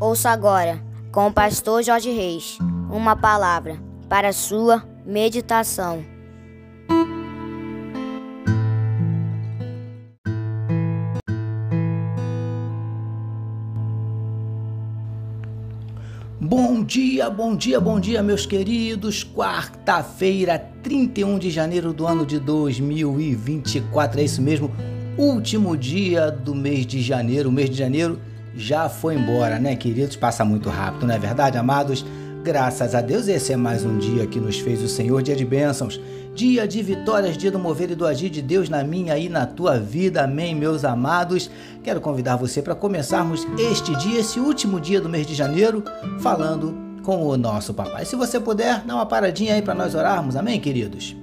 Ouça agora, com o pastor Jorge Reis, uma palavra para sua meditação. Bom dia, bom dia, bom dia, meus queridos. Quarta-feira, 31 de janeiro do ano de 2024, é isso mesmo, último dia do mês de janeiro. O mês de janeiro já foi embora, né, queridos? Passa muito rápido, não é verdade, amados? Graças a Deus, esse é mais um dia que nos fez o Senhor, dia de bênçãos, dia de vitórias, dia do mover e do agir de Deus na minha e na tua vida. Amém, meus amados. Quero convidar você para começarmos este dia, esse último dia do mês de janeiro, falando com o nosso papai. Se você puder, dá uma paradinha aí para nós orarmos. Amém, queridos.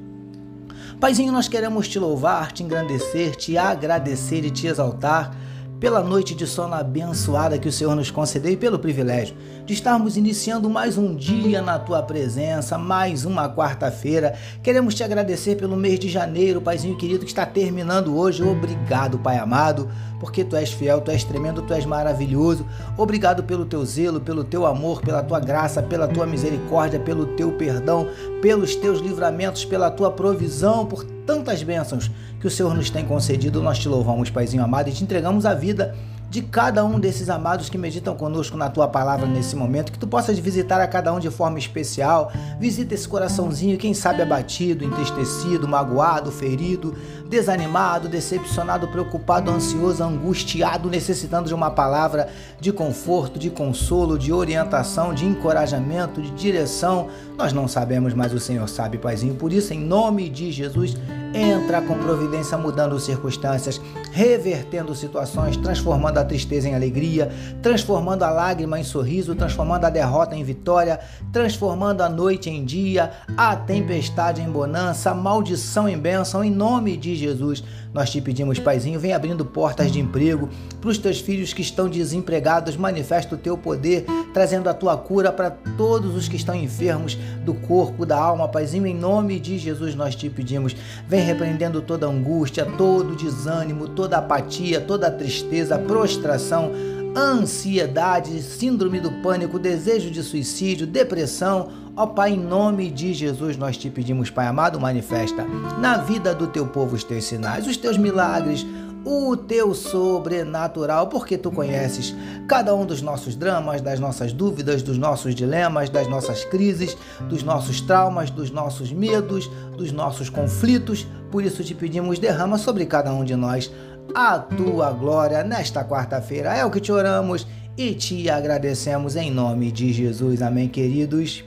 Paizinho, nós queremos te louvar, te engrandecer, te agradecer e te exaltar pela noite de sono abençoada que o Senhor nos concedeu e pelo privilégio de estarmos iniciando mais um dia na tua presença, mais uma quarta-feira. Queremos te agradecer pelo mês de janeiro, Paizinho querido, que está terminando hoje. Obrigado, Pai amado, porque tu és fiel, tu és tremendo, tu és maravilhoso. Obrigado pelo teu zelo, pelo teu amor, pela tua graça, pela tua misericórdia, pelo teu perdão, pelos teus livramentos, pela tua provisão, por tantas bênçãos que o Senhor nos tem concedido. Nós te louvamos, Paizinho amado, e te entregamos a vida de cada um desses amados que meditam conosco na tua palavra nesse momento, que tu possas visitar a cada um de forma especial. Visita esse coraçãozinho, quem sabe abatido, entristecido, magoado, ferido, desanimado, decepcionado, preocupado, ansioso, angustiado, necessitando de uma palavra de conforto, de consolo, de orientação, de encorajamento, de direção. Nós não sabemos, mas o Senhor sabe, Paizinho. Por isso, em nome de Jesus, entra com providência mudando circunstâncias, revertendo situações, transformando a tristeza em alegria, transformando a lágrima em sorriso, transformando a derrota em vitória, transformando a noite em dia, a tempestade em bonança, a maldição em bênção, em nome de Jesus. Nós te pedimos, Paizinho, vem abrindo portas de emprego para os teus filhos que estão desempregados, manifesta o teu poder, trazendo a tua cura para todos os que estão enfermos do corpo, da alma, Paizinho, em nome de Jesus nós te pedimos. Vem repreendendo toda angústia, todo desânimo, toda apatia, toda tristeza, prostração, ansiedade, síndrome do pânico, desejo de suicídio, depressão, Ó Pai, em nome de Jesus, nós te pedimos, Pai amado, manifesta na vida do teu povo os teus sinais, os teus milagres, o teu sobrenatural, porque tu conheces cada um dos nossos dramas, das nossas dúvidas, dos nossos dilemas, das nossas crises, dos nossos traumas, dos nossos medos, dos nossos conflitos. Por isso te pedimos, derrama sobre cada um de nós a tua glória nesta quarta-feira. É o que te oramos e te agradecemos em nome de Jesus. Amém, queridos.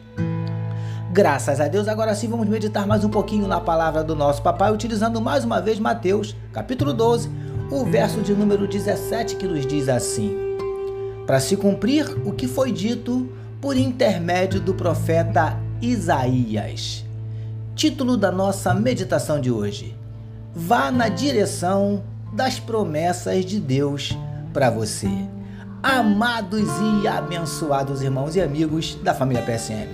Graças a Deus, agora sim vamos meditar mais um pouquinho na palavra do nosso papai, utilizando mais uma vez Mateus, capítulo 12, o verso de número 17, que nos diz assim: Para se cumprir o que foi dito por intermédio do profeta Isaías. Título da nossa meditação de hoje: Vá na direção das promessas de Deus para você. Amados e abençoados irmãos e amigos da família PSM.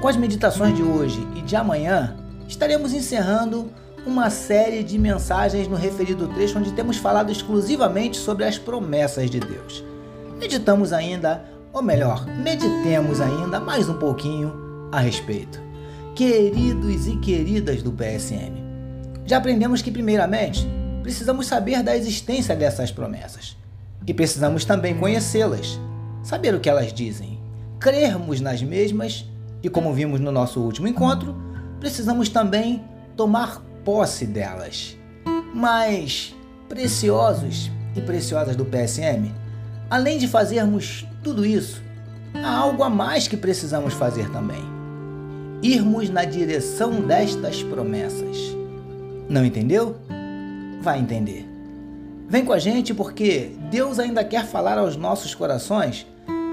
Com as meditações de hoje e de amanhã, estaremos encerrando uma série de mensagens no referido trecho onde temos falado exclusivamente sobre as promessas de Deus. Meditamos ainda, ou melhor, meditemos ainda mais um pouquinho a respeito. Queridos e queridas do PSM, já aprendemos que, primeiramente, precisamos saber da existência dessas promessas e precisamos também conhecê-las, saber o que elas dizem, crermos nas mesmas e como vimos no nosso último encontro, precisamos também tomar posse delas. Mas, preciosos e preciosas do PSM, além de fazermos tudo isso, há algo a mais que precisamos fazer também: irmos na direção destas promessas. Não entendeu? Vai entender. Vem com a gente porque Deus ainda quer falar aos nossos corações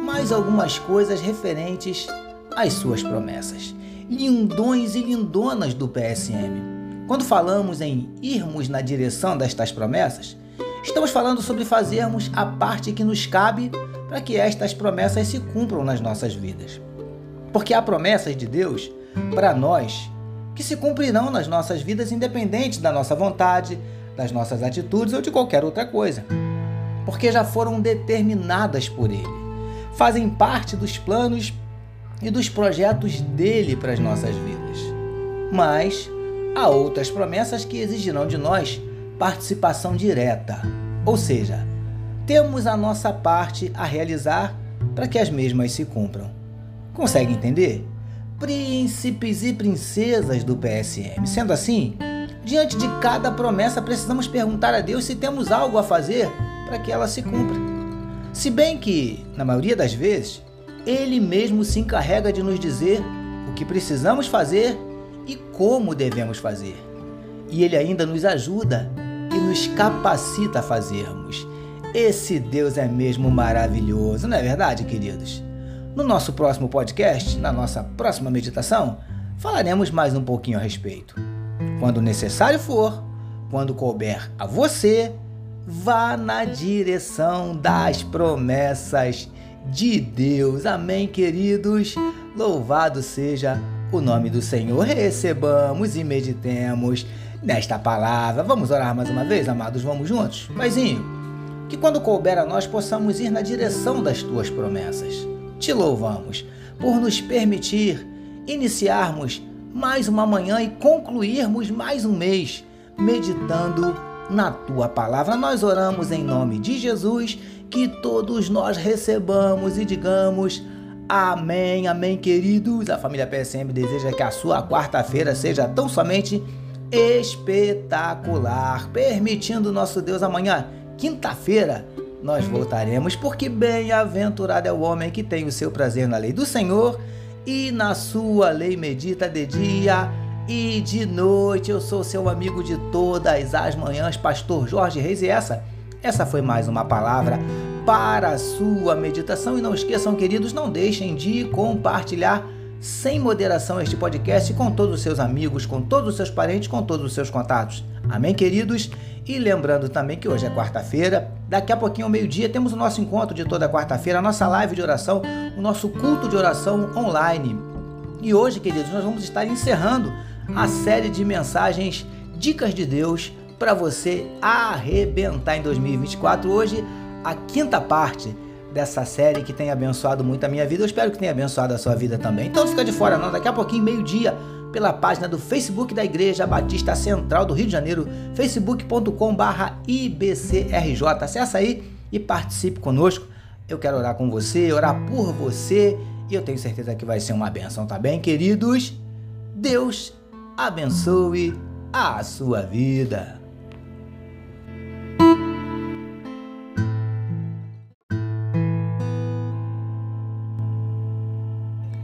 mais algumas coisas referentes as suas promessas. Lindões e lindonas do PSM. Quando falamos em irmos na direção destas promessas, estamos falando sobre fazermos a parte que nos cabe para que estas promessas se cumpram nas nossas vidas. Porque há promessas de Deus para nós que se cumprirão nas nossas vidas independente da nossa vontade, das nossas atitudes ou de qualquer outra coisa. Porque já foram determinadas por Ele fazem parte dos planos e dos projetos dele para as nossas vidas. Mas há outras promessas que exigirão de nós participação direta, ou seja, temos a nossa parte a realizar para que as mesmas se cumpram. Consegue entender? Príncipes e princesas do PSM. Sendo assim, diante de cada promessa, precisamos perguntar a Deus se temos algo a fazer para que ela se cumpra. Se bem que, na maioria das vezes, Ele mesmo se encarrega de nos dizer o que precisamos fazer e como devemos fazer. E Ele ainda nos ajuda e nos capacita a fazermos. Esse Deus é mesmo maravilhoso, não é verdade, queridos? No nosso próximo podcast, na nossa próxima meditação, falaremos mais um pouquinho a respeito. Quando necessário for, quando couber a você, vá na direção das promessas de Deus. Amém, queridos? Louvado seja o nome do Senhor. Recebamos e meditemos nesta palavra. Vamos orar mais uma vez, amados? Vamos juntos? Paizinho que quando couber a nós possamos ir na direção das tuas promessas. Te louvamos por nos permitir iniciarmos mais uma manhã e concluirmos mais um mês meditando na tua palavra. Nós oramos em nome de Jesus, que todos nós recebamos e digamos amém, amém, queridos. A família PSM deseja que a sua quarta-feira seja tão somente espetacular, permitindo nosso Deus amanhã quinta-feira nós voltaremos, porque bem-aventurado é o homem que tem o seu prazer na lei do Senhor e na sua lei medita de dia e de noite. Eu sou seu amigo de todas as manhãs, pastor Jorge Reis, e essa, essa foi mais uma palavra para a sua meditação. E não esqueçam, queridos, não deixem de compartilhar sem moderação este podcast com todos os seus amigos, com todos os seus parentes, com todos os seus contatos. Amém, queridos? E lembrando também que hoje é quarta-feira, daqui a pouquinho ao meio-dia temos o nosso encontro de toda quarta-feira, a nossa live de oração, o nosso culto de oração online. E hoje, queridos, nós vamos estar encerrando a série de mensagens Dicas de Deus para você arrebentar em 2024. Hoje, a quinta parte dessa série que tem abençoado muito a minha vida. Eu espero que tenha abençoado a sua vida também. Então não fica de fora não, daqui a pouquinho, meio-dia, pela página do Facebook da Igreja Batista Central do Rio de Janeiro, facebook.com/ibcrj. Acesse aí e participe conosco. Eu quero orar com você, orar por você e eu tenho certeza que vai ser uma benção, tá bem, queridos? Deus abençoe a sua vida.